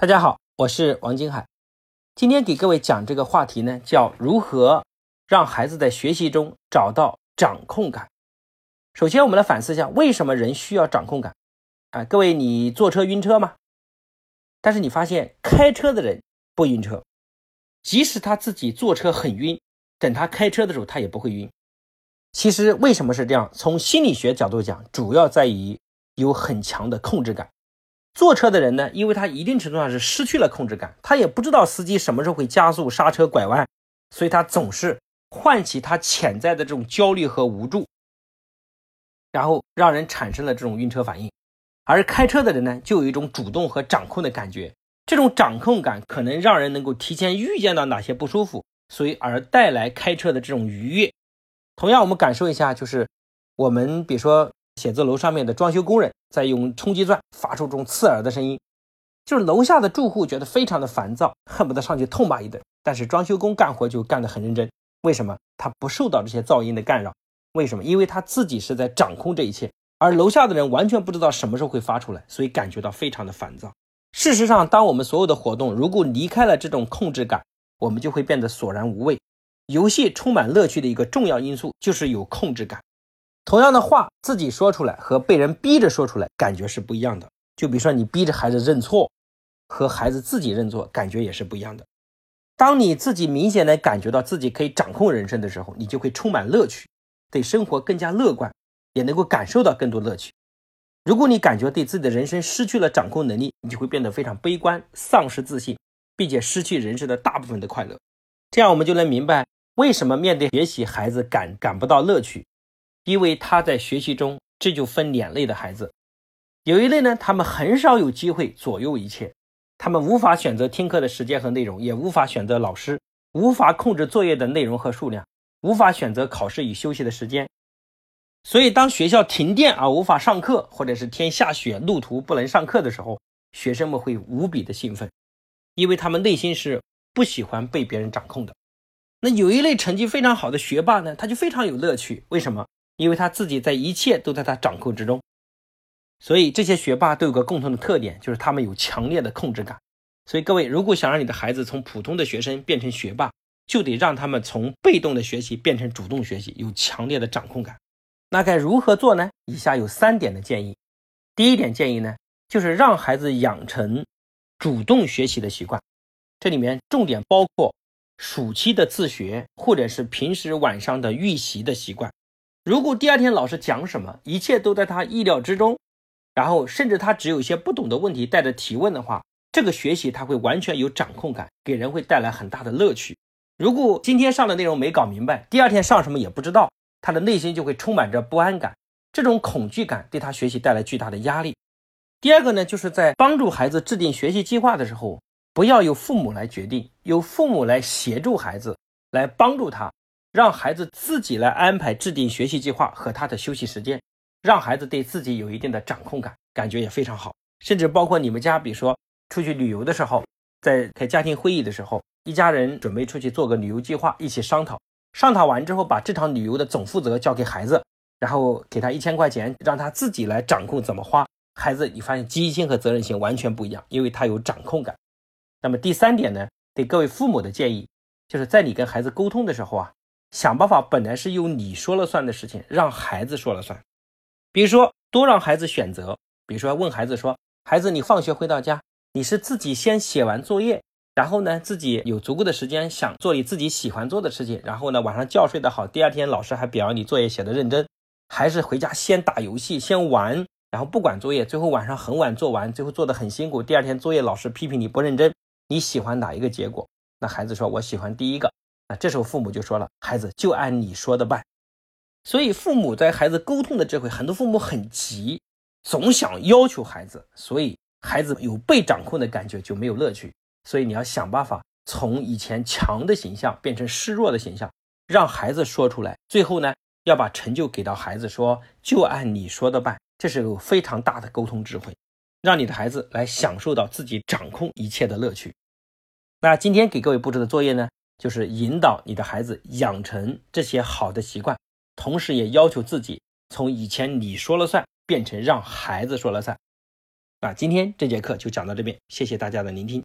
大家好，我是王金海。今天给各位讲这个话题呢，叫如何让孩子在学习中找到掌控感。首先，我们来反思一下，为什么人需要掌控感？啊，各位，你坐车晕车吗？但是你发现开车的人不晕车，即使他自己坐车很晕，等他开车的时候，他也不会晕。其实为什么是这样？从心理学角度讲，主要在于有很强的控制感。坐车的人呢，因为他一定程度上是失去了控制感，他也不知道司机什么时候会加速、刹车、拐弯，所以他总是唤起他潜在的这种焦虑和无助，然后让人产生了这种晕车反应。而开车的人呢，就有一种主动和掌控的感觉，这种掌控感可能让人能够提前预见到哪些不舒服，所以而带来开车的这种愉悦。同样，我们感受一下，就是我们比如说。写字楼上面的装修工人在用冲击钻发出这种刺耳的声音，就是楼下的住户觉得非常的烦躁，恨不得上去痛骂一顿。但是装修工干活就干得很认真，为什么？他不受到这些噪音的干扰。为什么？因为他自己是在掌控这一切，而楼下的人完全不知道什么时候会发出来，所以感觉到非常的烦躁。事实上，当我们所有的活动如果离开了这种控制感，我们就会变得索然无味。游戏充满乐趣的一个重要因素就是有控制感。同样的话，自己说出来和被人逼着说出来，感觉是不一样的。就比如说，你逼着孩子认错，和孩子自己认错，感觉也是不一样的。当你自己明显的感觉到自己可以掌控人生的时候，你就会充满乐趣，对生活更加乐观，也能够感受到更多乐趣。如果你感觉对自己的人生失去了掌控能力，你就会变得非常悲观，丧失自信，并且失去人生的大部分的快乐。这样，我们就能明白为什么面对学习，孩子感感不到乐趣。因为他在学习中，这就分两类的孩子，有一类呢，他们很少有机会左右一切，他们无法选择听课的时间和内容，也无法选择老师，无法控制作业的内容和数量，无法选择考试与休息的时间。所以，当学校停电而无法上课，或者是天下雪路途不能上课的时候，学生们会无比的兴奋，因为他们内心是不喜欢被别人掌控的。那有一类成绩非常好的学霸呢，他就非常有乐趣，为什么？因为他自己在一切都在他掌控之中，所以这些学霸都有个共同的特点，就是他们有强烈的控制感。所以各位，如果想让你的孩子从普通的学生变成学霸，就得让他们从被动的学习变成主动学习，有强烈的掌控感。那该如何做呢？以下有三点的建议。第一点建议呢，就是让孩子养成主动学习的习惯。这里面重点包括暑期的自学，或者是平时晚上的预习的习惯。如果第二天老师讲什么，一切都在他意料之中，然后甚至他只有一些不懂的问题带着提问的话，这个学习他会完全有掌控感，给人会带来很大的乐趣。如果今天上的内容没搞明白，第二天上什么也不知道，他的内心就会充满着不安感，这种恐惧感对他学习带来巨大的压力。第二个呢，就是在帮助孩子制定学习计划的时候，不要由父母来决定，由父母来协助孩子，来帮助他。让孩子自己来安排制定学习计划和他的休息时间，让孩子对自己有一定的掌控感，感觉也非常好。甚至包括你们家，比如说出去旅游的时候，在开家庭会议的时候，一家人准备出去做个旅游计划，一起商讨。商讨完之后，把这场旅游的总负责交给孩子，然后给他一千块钱，让他自己来掌控怎么花。孩子，你发现积极性和责任心完全不一样，因为他有掌控感。那么第三点呢，对各位父母的建议，就是在你跟孩子沟通的时候啊。想办法，本来是由你说了算的事情，让孩子说了算。比如说，多让孩子选择。比如说，问孩子说：“孩子，你放学回到家，你是自己先写完作业，然后呢，自己有足够的时间想做你自己喜欢做的事情，然后呢，晚上觉睡得好，第二天老师还表扬你作业写的认真，还是回家先打游戏，先玩，然后不管作业，最后晚上很晚做完，最后做的很辛苦，第二天作业老师批评你不认真，你喜欢哪一个结果？”那孩子说：“我喜欢第一个。”那这时候父母就说了：“孩子就按你说的办。”所以父母在孩子沟通的智慧，很多父母很急，总想要求孩子，所以孩子有被掌控的感觉就没有乐趣。所以你要想办法从以前强的形象变成示弱的形象，让孩子说出来。最后呢，要把成就给到孩子，说就按你说的办。这是个非常大的沟通智慧，让你的孩子来享受到自己掌控一切的乐趣。那今天给各位布置的作业呢？就是引导你的孩子养成这些好的习惯，同时也要求自己从以前你说了算变成让孩子说了算。那，今天这节课就讲到这边，谢谢大家的聆听。